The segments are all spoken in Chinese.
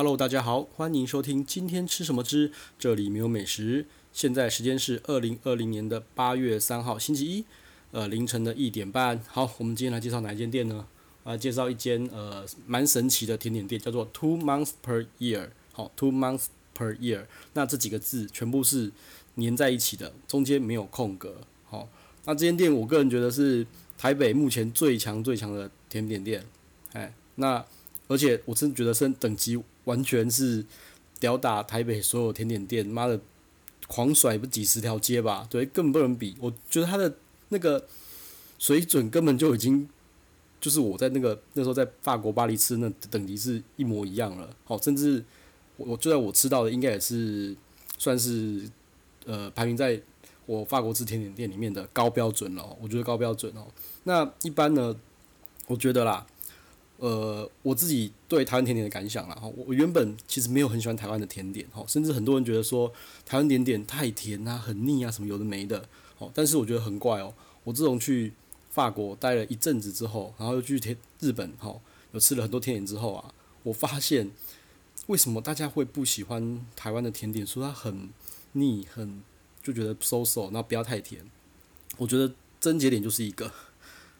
Hello，大家好，欢迎收听今天吃什么之，这里没有美食。现在时间是二零二零年的八月三号星期一，呃凌晨的一点半。好，我们今天来介绍哪一间店呢？来介绍一间呃蛮神奇的甜点店，叫做 Two Months Per Year。好，Two Months Per Year，那这几个字全部是粘在一起的，中间没有空格。好，那这间店我个人觉得是台北目前最强最强的甜点店。哎，那而且我真的觉得是等级完全是吊打台北所有甜点店，妈的狂甩不几十条街吧？对，根本不能比。我觉得它的那个水准根本就已经就是我在那个那时候在法国巴黎吃那等级是一模一样了。好，甚至我我就在我吃到的应该也是算是呃排名在我法国吃甜点店里面的高标准了。我觉得高标准哦。那一般呢，我觉得啦。呃，我自己对台湾甜点的感想啦，哈，我原本其实没有很喜欢台湾的甜点，哈，甚至很多人觉得说台湾甜点太甜啊，很腻啊，什么有的没的，哦，但是我觉得很怪哦，我自从去法国待了一阵子之后，然后又去天日本，哈，有吃了很多甜点之后啊，我发现为什么大家会不喜欢台湾的甜点，说它很腻，很就觉得 so so，然后不要太甜，我觉得症结点就是一个，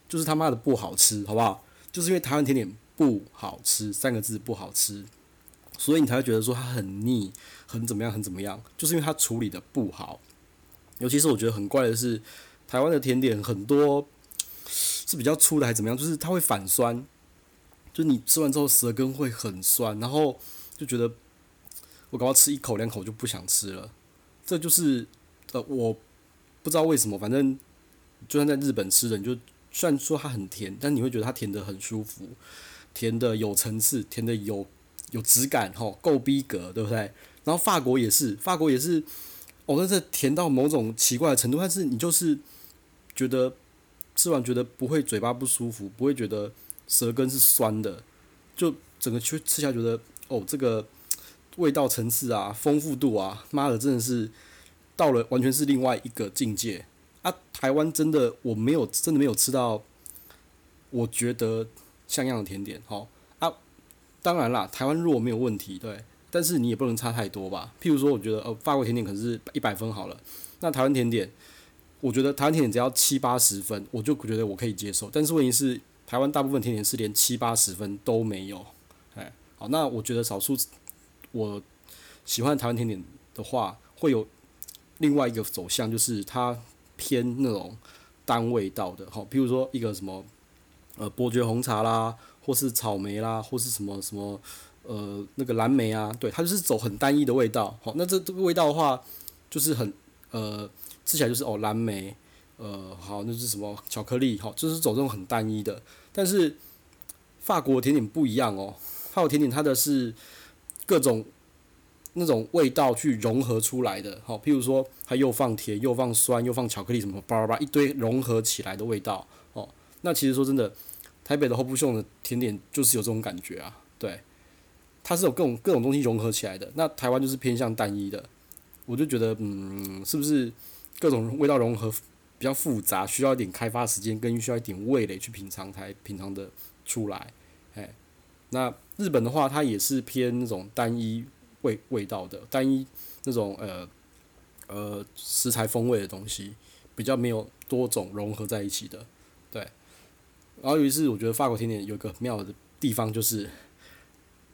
就是他妈的不好吃，好不好？就是因为台湾甜点不好吃，三个字不好吃，所以你才会觉得说它很腻，很怎么样，很怎么样。就是因为它处理的不好。尤其是我觉得很怪的是，台湾的甜点很多是比较粗的，还怎么样？就是它会反酸，就是你吃完之后舌根会很酸，然后就觉得我刚刚吃一口两口就不想吃了。这就是呃，我不知道为什么，反正就算在日本吃的，你就。虽然说它很甜，但你会觉得它甜得很舒服，甜得有层次，甜得有有质感，吼，够逼格，对不对？然后法国也是，法国也是，哦，那这甜到某种奇怪的程度，但是你就是觉得吃完觉得不会嘴巴不舒服，不会觉得舌根是酸的，就整个吃吃下觉得哦，这个味道层次啊，丰富度啊，妈的，真的是到了完全是另外一个境界。啊，台湾真的我没有真的没有吃到，我觉得像样的甜点，齁啊，当然啦，台湾如果没有问题，对，但是你也不能差太多吧。譬如说，我觉得呃，法国甜点可能是一百分好了，那台湾甜点，我觉得台湾甜点只要七八十分，我就觉得我可以接受。但是问题是，台湾大部分甜点是连七八十分都没有，哎，好，那我觉得少数我喜欢台湾甜点的话，会有另外一个走向，就是它。偏那种单味道的，好，比如说一个什么，呃，伯爵红茶啦，或是草莓啦，或是什么什么，呃，那个蓝莓啊，对，它就是走很单一的味道，好，那这这个味道的话，就是很，呃，吃起来就是哦，蓝莓，呃，好，那是什么巧克力，好，就是走这种很单一的，但是法国甜点不一样哦，法国甜点它的是各种。那种味道去融合出来的，好，譬如说它又放甜又放酸又放巧克力什么叭叭叭一堆融合起来的味道，哦，那其实说真的，台北的后埔秀的甜点就是有这种感觉啊，对，它是有各种各种东西融合起来的，那台湾就是偏向单一的，我就觉得，嗯，是不是各种味道融合比较复杂，需要一点开发时间，跟需要一点味蕾去品尝才品尝的出来，哎，那日本的话，它也是偏那种单一。味味道的单一那种呃呃食材风味的东西，比较没有多种融合在一起的，对。然后于是我觉得法国甜点有一个妙的地方，就是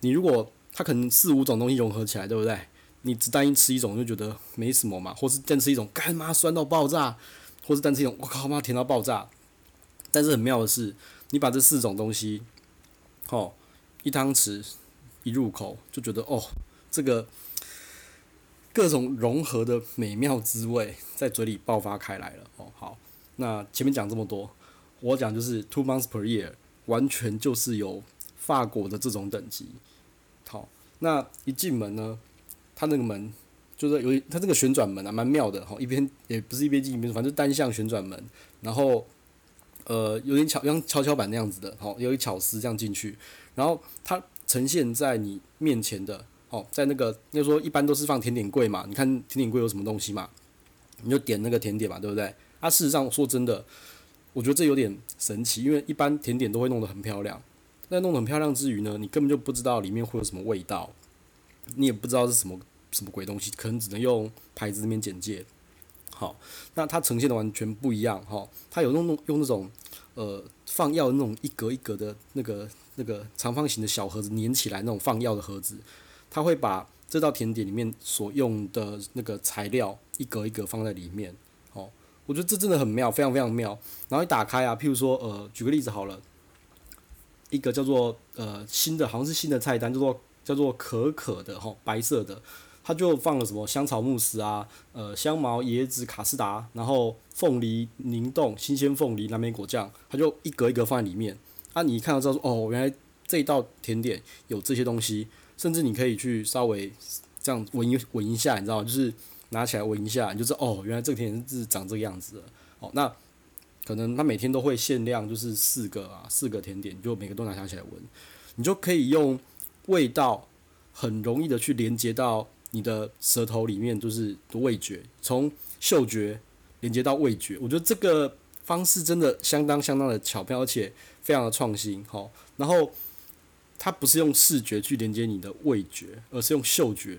你如果它可能四五种东西融合起来，对不对？你只单一吃一种就觉得没什么嘛，或是单吃一种干妈酸到爆炸，或是单吃一种我靠妈甜到爆炸。但是很妙的是，你把这四种东西，哦，一汤匙一入口就觉得哦。这个各种融合的美妙滋味在嘴里爆发开来了哦。好，那前面讲这么多，我讲就是 two months per year，完全就是有法国的这种等级。好，那一进门呢，它那个门就是有它这个旋转门啊，蛮妙的。哈，一边也不是一边进一边，反正单向旋转门，然后呃有点巧，像跷跷板那样子的。好，有一巧思这样进去，然后它呈现在你面前的。哦，在那个，就说一般都是放甜点柜嘛，你看甜点柜有什么东西嘛，你就点那个甜点嘛，对不对？啊，事实上说真的，我觉得这有点神奇，因为一般甜点都会弄得很漂亮，那弄得很漂亮之余呢，你根本就不知道里面会有什么味道，你也不知道是什么什么鬼东西，可能只能用牌子那边简介。好，那它呈现的完全不一样哈，它有用用那种呃放药那种一格一格的那个那个长方形的小盒子粘起来那种放药的盒子，它会把这道甜点里面所用的那个材料一格一格放在里面。哦，我觉得这真的很妙，非常非常妙。然后一打开啊，譬如说呃，举个例子好了，一个叫做呃新的，好像是新的菜单，叫做叫做可可的哈，白色的。它就放了什么香草慕斯啊，呃，香茅、椰子、卡士达，然后凤梨凝冻、新鲜凤梨、蓝莓果酱，它就一格一格放在里面。啊，你一看到知道说，哦，原来这一道甜点有这些东西，甚至你可以去稍微这样闻一闻一下，你知道？就是拿起来闻一下，你就知道哦，原来这个甜是长这个样子的。哦，那可能它每天都会限量，就是四个啊，四个甜点，就每个都拿起来闻，你就可以用味道很容易的去连接到。你的舌头里面就是的味觉，从嗅觉连接到味觉，我觉得这个方式真的相当相当的巧妙，而且非常的创新。好，然后它不是用视觉去连接你的味觉，而是用嗅觉。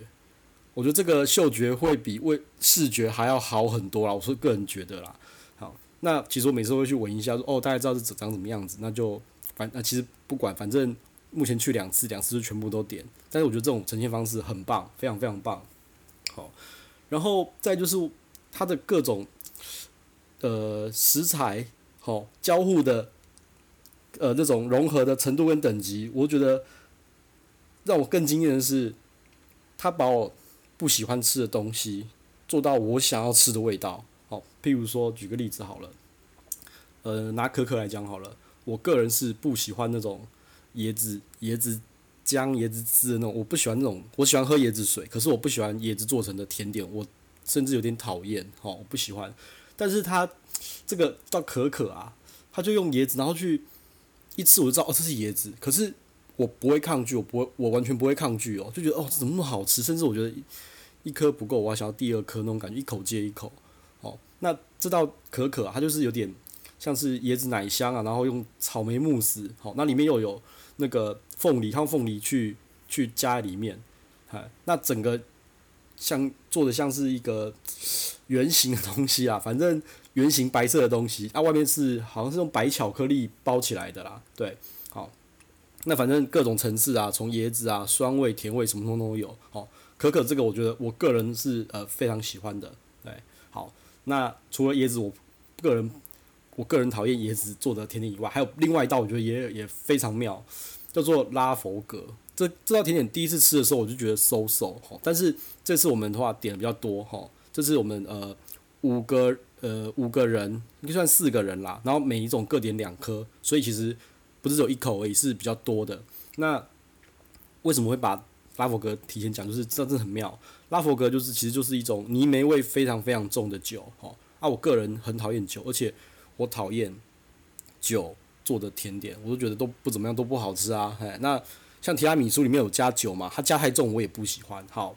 我觉得这个嗅觉会比味视觉还要好很多啦，我是个人觉得啦。好，那其实我每次会去闻一下，说哦，大概知道是长什么样子，那就反那其实不管，反正。目前去两次，两次就全部都点。但是我觉得这种呈现方式很棒，非常非常棒。好，然后再就是它的各种呃食材，好交互的呃那种融合的程度跟等级，我觉得让我更惊艳的是，他把我不喜欢吃的东西做到我想要吃的味道。好，譬如说举个例子好了，呃，拿可可来讲好了，我个人是不喜欢那种。椰子、椰子浆、椰子汁的那种，我不喜欢那种。我喜欢喝椰子水，可是我不喜欢椰子做成的甜点，我甚至有点讨厌，吼，我不喜欢。但是它这个到可可啊，他就用椰子，然后去一吃我就知道哦，这是椰子。可是我不会抗拒，我不会，我完全不会抗拒哦，就觉得哦，怎么那么好吃？甚至我觉得一颗不够，我还想要第二颗那种感觉，一口接一口。哦，那这道可可，它就是有点像是椰子奶香啊，然后用草莓慕斯，好，那里面又有。那个凤梨，它凤梨去去加在里面，哎，那整个像做的像是一个圆形的东西啊，反正圆形白色的东西，啊，外面是好像是用白巧克力包起来的啦，对，好，那反正各种层次啊，从椰子啊、酸味、甜味什么通通都有，好，可可这个我觉得我个人是呃非常喜欢的，对，好，那除了椰子，我个人。我个人讨厌椰子做的甜点以外，还有另外一道，我觉得也也非常妙，叫做拉佛格。这这道甜点第一次吃的时候，我就觉得 so so 哈，但是这次我们的话点的比较多哈，这次我们呃五个呃五个人，应该算四个人啦，然后每一种各点两颗，所以其实不是只有一口而已，是比较多的。那为什么会把拉佛格提前讲？就是这真的很妙，拉佛格就是其实就是一种泥煤味非常非常重的酒哦。啊，我个人很讨厌酒，而且。我讨厌酒做的甜点，我都觉得都不怎么样，都不好吃啊。嘿，那像提拉米苏里面有加酒嘛，它加太重我也不喜欢。好，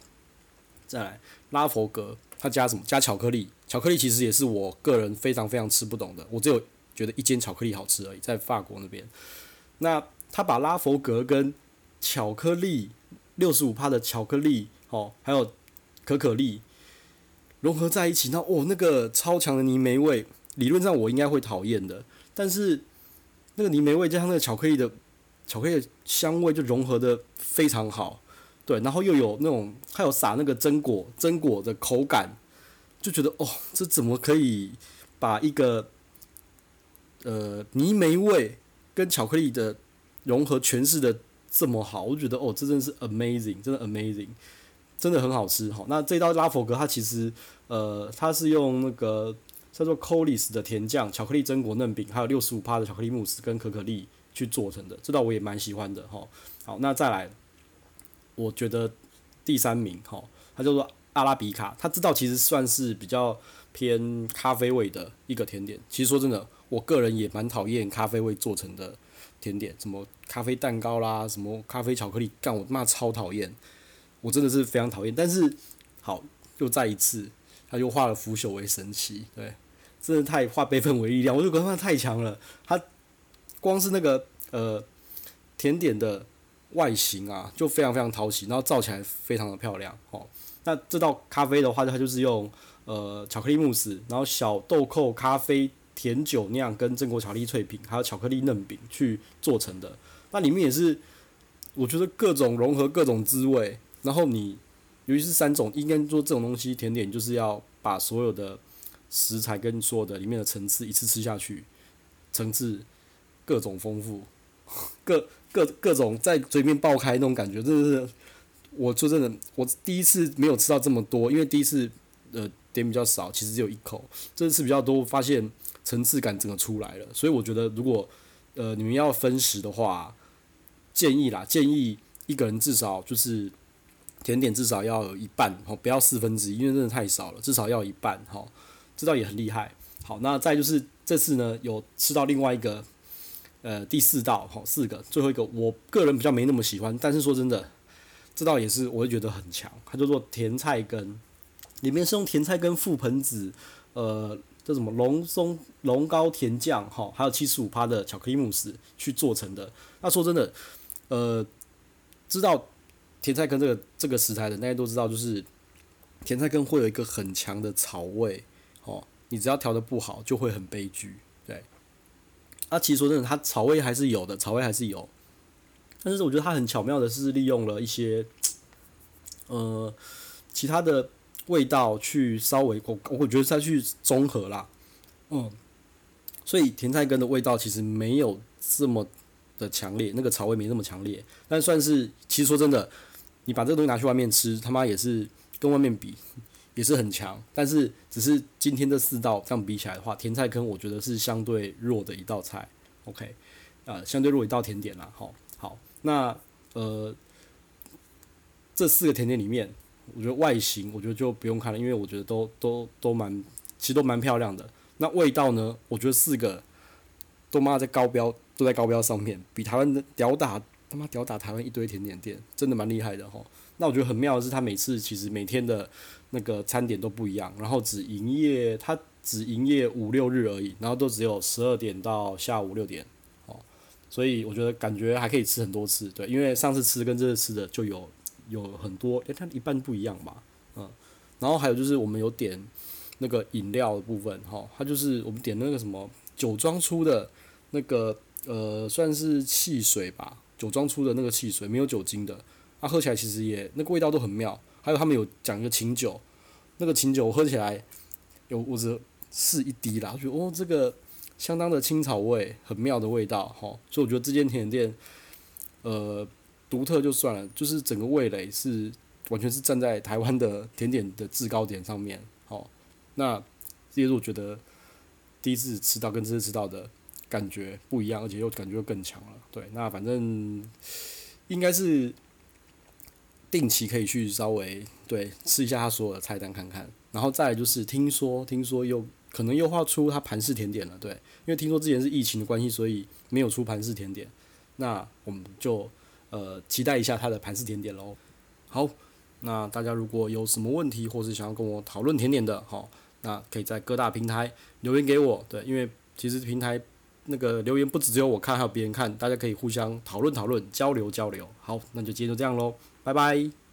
再来拉佛格，它加什么？加巧克力。巧克力其实也是我个人非常非常吃不懂的，我只有觉得一间巧克力好吃而已，在法国那边。那他把拉佛格跟巧克力六十五帕的巧克力，哦，还有可可粒融合在一起，那哦，那个超强的泥煤味。理论上我应该会讨厌的，但是那个泥煤味加上那个巧克力的巧克力的香味就融合的非常好，对，然后又有那种还有撒那个榛果榛果的口感，就觉得哦，这怎么可以把一个呃泥煤味跟巧克力的融合诠释的这么好？我觉得哦，这真的是 amazing，真的 amazing，真的很好吃。好，那这道拉佛格它其实呃它是用那个。叫做 Colis 的甜酱、巧克力榛果嫩饼，还有六十五趴的巧克力慕斯跟可可粒去做成的，这道我也蛮喜欢的哈。好，那再来，我觉得第三名哈，它叫做阿拉比卡，它知道其实算是比较偏咖啡味的一个甜点。其实说真的，我个人也蛮讨厌咖啡味做成的甜点，什么咖啡蛋糕啦，什么咖啡巧克力，干我妈超讨厌，我真的是非常讨厌。但是好，又再一次。他又化了腐朽为神奇，对，真的太化悲愤为力量，我就觉得他太强了。他光是那个呃甜点的外形啊就非常非常讨喜，然后造起来非常的漂亮哦。那这道咖啡的话，它就是用呃巧克力慕斯，然后小豆蔻咖啡甜酒酿跟榛果巧克力脆饼，还有巧克力嫩饼去做成的。那里面也是我觉得各种融合各种滋味，然后你尤其是三种，应该做这种东西甜点，就是要把所有的食材跟所有的里面的层次一次吃下去，层次各种丰富，各各各种在嘴边爆开那种感觉，真的是。我说真的，我第一次没有吃到这么多，因为第一次呃点比较少，其实只有一口。这次比较多，发现层次感整个出来了。所以我觉得，如果呃你们要分食的话，建议啦，建议一个人至少就是甜点至少要有一半，哦，不要四分之一，因为真的太少了，至少要一半，哈，这道也很厉害。好，那再就是这次呢，有吃到另外一个呃第四道，好，四个，最后一个，我个人比较没那么喜欢，但是说真的。这道也是，我会觉得很强。它叫做甜菜根，里面是用甜菜根覆盆子，呃，这什么龙松龙糕甜酱哈，还有七十五趴的巧克力慕斯去做成的。那说真的，呃，知道甜菜根这个这个食材的，大家都知道，就是甜菜根会有一个很强的草味，哦，你只要调的不好，就会很悲剧。对，啊，其实说真的，它草味还是有的，草味还是有。但是我觉得它很巧妙的是利用了一些，呃，其他的味道去稍微我我觉得再去综合啦，嗯，所以甜菜根的味道其实没有这么的强烈，那个草味没那么强烈，但算是其实说真的，你把这个东西拿去外面吃，他妈也是跟外面比也是很强，但是只是今天这四道这样比起来的话，甜菜根我觉得是相对弱的一道菜，OK，呃，相对弱一道甜点啦，好。好那呃，这四个甜点里面，我觉得外形我觉得就不用看了，因为我觉得都都都蛮，其实都蛮漂亮的。那味道呢，我觉得四个都妈在高标，都在高标上面，比台湾的屌打他妈屌打台湾一堆甜点店，真的蛮厉害的吼。那我觉得很妙的是，他每次其实每天的那个餐点都不一样，然后只营业他只营业五六日而已，然后都只有十二点到下午六点。哦所以我觉得感觉还可以吃很多次，对，因为上次吃跟这次吃的就有有很多，诶，它一半不一样吧，嗯，然后还有就是我们有点那个饮料的部分，哈，它就是我们点那个什么酒庄出的那个呃算是汽水吧，酒庄出的那个汽水没有酒精的，它喝起来其实也那个味道都很妙，还有他们有讲一个琴酒，那个琴酒我喝起来有我只试一滴啦，我觉得哦这个。相当的青草味，很妙的味道，哈，所以我觉得这间甜点店，呃，独特就算了，就是整个味蕾是完全是站在台湾的甜点的制高点上面，好，那这也是我觉得第一次吃到跟这次吃到的感觉不一样，而且又感觉更强了，对，那反正应该是定期可以去稍微对吃一下他所有的菜单看看，然后再就是听说听说又。可能又画出它盘式甜点了，对，因为听说之前是疫情的关系，所以没有出盘式甜点。那我们就呃期待一下它的盘式甜点喽。好，那大家如果有什么问题，或是想要跟我讨论甜点的，好，那可以在各大平台留言给我，对，因为其实平台那个留言不只只有我看，还有别人看，大家可以互相讨论讨论，交流交流。好，那就今天就这样喽，拜拜。